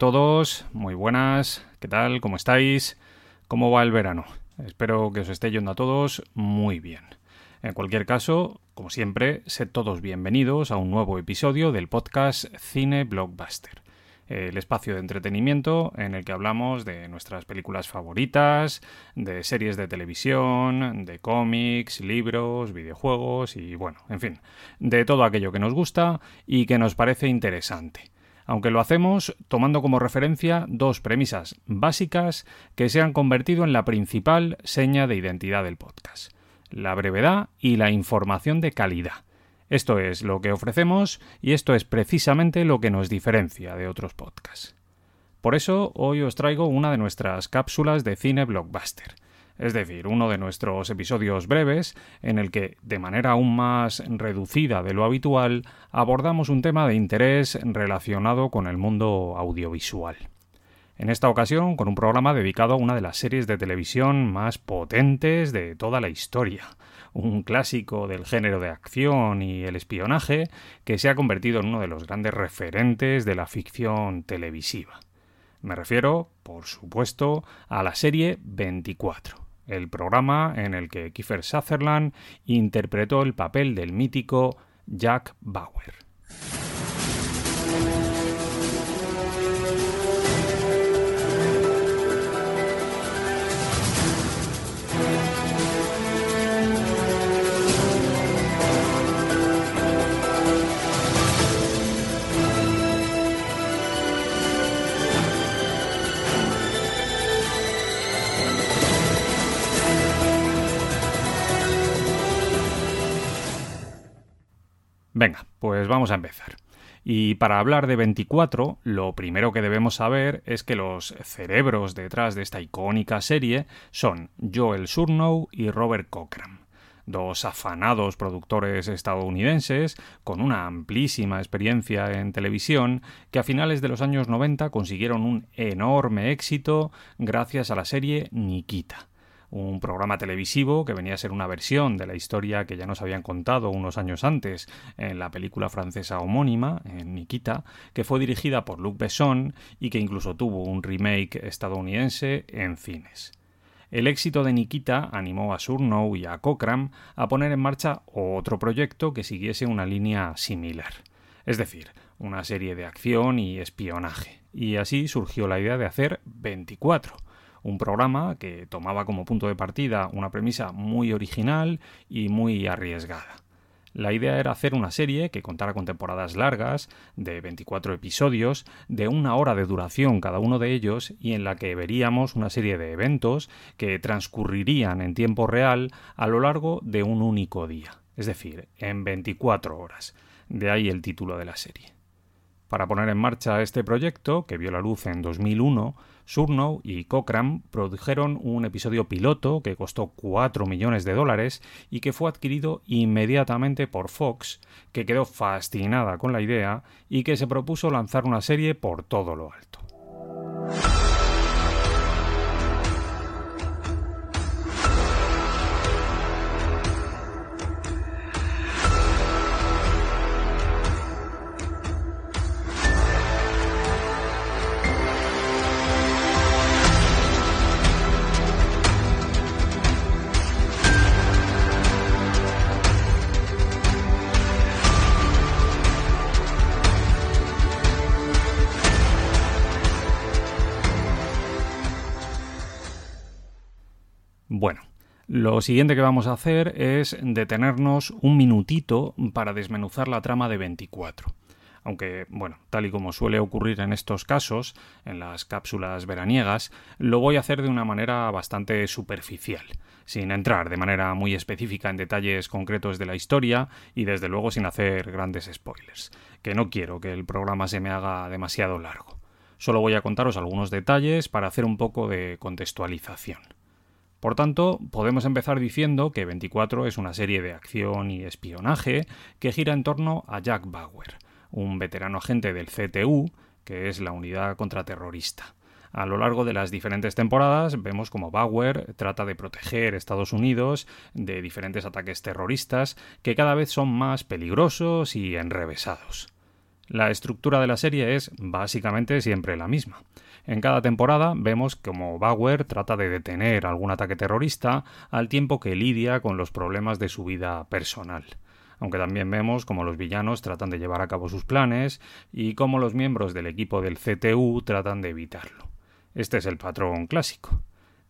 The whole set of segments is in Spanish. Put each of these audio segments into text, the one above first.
Todos, muy buenas, ¿qué tal? ¿Cómo estáis? ¿Cómo va el verano? Espero que os esté yendo a todos muy bien. En cualquier caso, como siempre, sed todos bienvenidos a un nuevo episodio del podcast Cine Blockbuster, el espacio de entretenimiento en el que hablamos de nuestras películas favoritas, de series de televisión, de cómics, libros, videojuegos y bueno, en fin, de todo aquello que nos gusta y que nos parece interesante aunque lo hacemos tomando como referencia dos premisas básicas que se han convertido en la principal seña de identidad del podcast, la brevedad y la información de calidad. Esto es lo que ofrecemos y esto es precisamente lo que nos diferencia de otros podcasts. Por eso hoy os traigo una de nuestras cápsulas de cine blockbuster, es decir, uno de nuestros episodios breves en el que, de manera aún más reducida de lo habitual, abordamos un tema de interés relacionado con el mundo audiovisual. En esta ocasión, con un programa dedicado a una de las series de televisión más potentes de toda la historia, un clásico del género de acción y el espionaje que se ha convertido en uno de los grandes referentes de la ficción televisiva. Me refiero, por supuesto, a la serie 24 el programa en el que Kiefer Sutherland interpretó el papel del mítico Jack Bauer. Venga, pues vamos a empezar. Y para hablar de 24, lo primero que debemos saber es que los cerebros detrás de esta icónica serie son Joel Surnow y Robert Cochran dos afanados productores estadounidenses con una amplísima experiencia en televisión que a finales de los años 90 consiguieron un enorme éxito gracias a la serie Nikita un programa televisivo que venía a ser una versión de la historia que ya nos habían contado unos años antes en la película francesa homónima, en Nikita, que fue dirigida por Luc Besson y que incluso tuvo un remake estadounidense en cines. El éxito de Nikita animó a Surnow y a Cochran a poner en marcha otro proyecto que siguiese una línea similar, es decir, una serie de acción y espionaje. Y así surgió la idea de hacer 24, un programa que tomaba como punto de partida una premisa muy original y muy arriesgada. La idea era hacer una serie que contara con temporadas largas, de 24 episodios, de una hora de duración cada uno de ellos, y en la que veríamos una serie de eventos que transcurrirían en tiempo real a lo largo de un único día, es decir, en 24 horas. De ahí el título de la serie. Para poner en marcha este proyecto, que vio la luz en 2001, Surnow y Cochran produjeron un episodio piloto que costó 4 millones de dólares y que fue adquirido inmediatamente por Fox, que quedó fascinada con la idea y que se propuso lanzar una serie por todo lo alto. Lo siguiente que vamos a hacer es detenernos un minutito para desmenuzar la trama de 24. Aunque, bueno, tal y como suele ocurrir en estos casos, en las cápsulas veraniegas, lo voy a hacer de una manera bastante superficial, sin entrar de manera muy específica en detalles concretos de la historia y desde luego sin hacer grandes spoilers, que no quiero que el programa se me haga demasiado largo. Solo voy a contaros algunos detalles para hacer un poco de contextualización. Por tanto, podemos empezar diciendo que 24 es una serie de acción y espionaje que gira en torno a Jack Bauer, un veterano agente del CTU, que es la unidad contraterrorista. A lo largo de las diferentes temporadas vemos como Bauer trata de proteger Estados Unidos de diferentes ataques terroristas que cada vez son más peligrosos y enrevesados. La estructura de la serie es básicamente siempre la misma. En cada temporada vemos como Bauer trata de detener algún ataque terrorista al tiempo que lidia con los problemas de su vida personal aunque también vemos cómo los villanos tratan de llevar a cabo sus planes y cómo los miembros del equipo del CTU tratan de evitarlo. Este es el patrón clásico.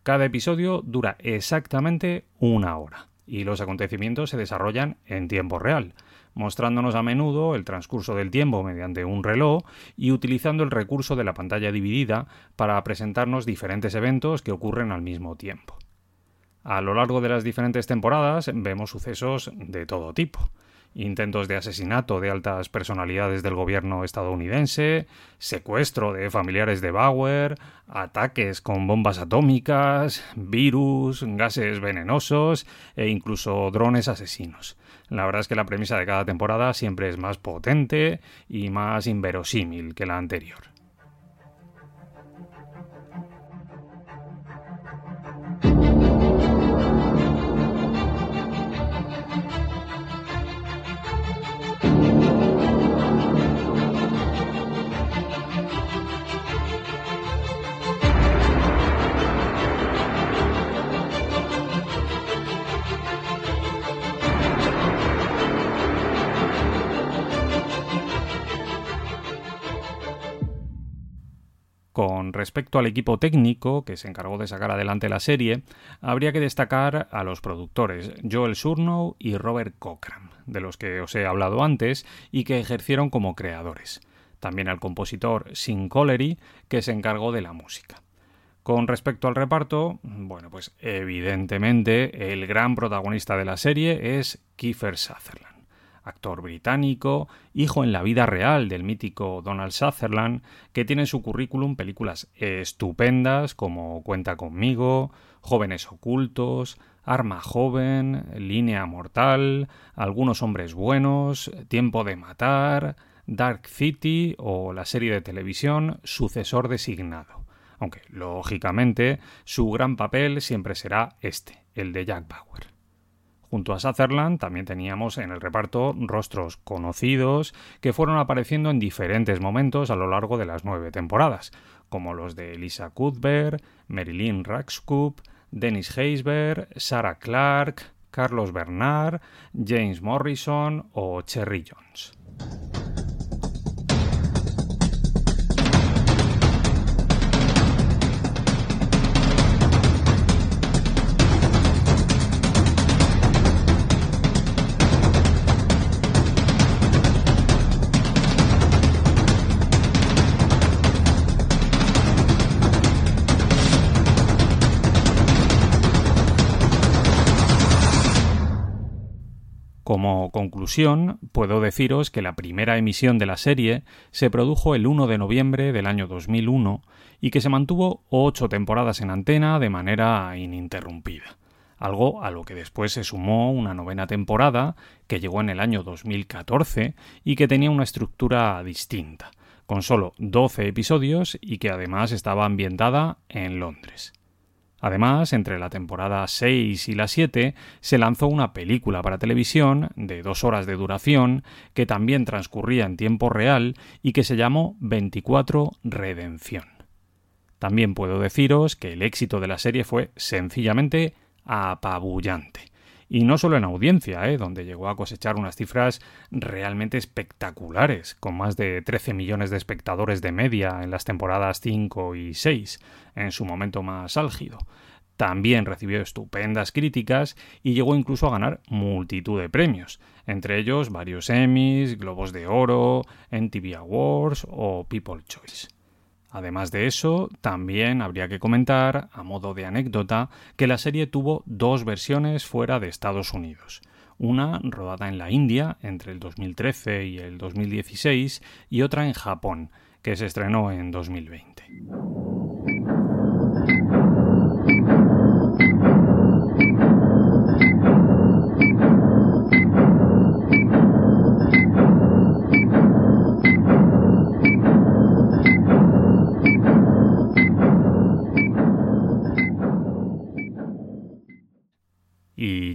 Cada episodio dura exactamente una hora y los acontecimientos se desarrollan en tiempo real, mostrándonos a menudo el transcurso del tiempo mediante un reloj y utilizando el recurso de la pantalla dividida para presentarnos diferentes eventos que ocurren al mismo tiempo. A lo largo de las diferentes temporadas vemos sucesos de todo tipo intentos de asesinato de altas personalidades del gobierno estadounidense, secuestro de familiares de Bauer, ataques con bombas atómicas, virus, gases venenosos e incluso drones asesinos. La verdad es que la premisa de cada temporada siempre es más potente y más inverosímil que la anterior. Respecto al equipo técnico que se encargó de sacar adelante la serie, habría que destacar a los productores Joel Surnow y Robert Cochran, de los que os he hablado antes y que ejercieron como creadores. También al compositor Sin Collery, que se encargó de la música. Con respecto al reparto, bueno, pues evidentemente el gran protagonista de la serie es Kiefer Sutherland actor británico, hijo en la vida real del mítico Donald Sutherland, que tiene en su currículum películas estupendas como Cuenta conmigo, Jóvenes ocultos, Arma joven, Línea mortal, Algunos hombres buenos, Tiempo de matar, Dark City o la serie de televisión Sucesor designado. Aunque, lógicamente, su gran papel siempre será este, el de Jack Bauer. Junto a Sutherland también teníamos en el reparto rostros conocidos que fueron apareciendo en diferentes momentos a lo largo de las nueve temporadas, como los de Lisa Cuthbert, Marilyn Rackscoop, Dennis Heisberg, Sarah Clark, Carlos Bernard, James Morrison o Cherry Jones. Conclusión, puedo deciros que la primera emisión de la serie se produjo el 1 de noviembre del año 2001 y que se mantuvo ocho temporadas en antena de manera ininterrumpida, algo a lo que después se sumó una novena temporada que llegó en el año 2014 y que tenía una estructura distinta, con solo 12 episodios y que además estaba ambientada en Londres. Además, entre la temporada 6 y la 7 se lanzó una película para televisión de dos horas de duración que también transcurría en tiempo real y que se llamó 24 Redención. También puedo deciros que el éxito de la serie fue sencillamente apabullante. Y no solo en audiencia, ¿eh? donde llegó a cosechar unas cifras realmente espectaculares, con más de 13 millones de espectadores de media en las temporadas 5 y 6, en su momento más álgido. También recibió estupendas críticas y llegó incluso a ganar multitud de premios, entre ellos varios Emmys, Globos de Oro, NTV Awards o People Choice. Además de eso, también habría que comentar, a modo de anécdota, que la serie tuvo dos versiones fuera de Estados Unidos. Una rodada en la India entre el 2013 y el 2016 y otra en Japón, que se estrenó en 2020.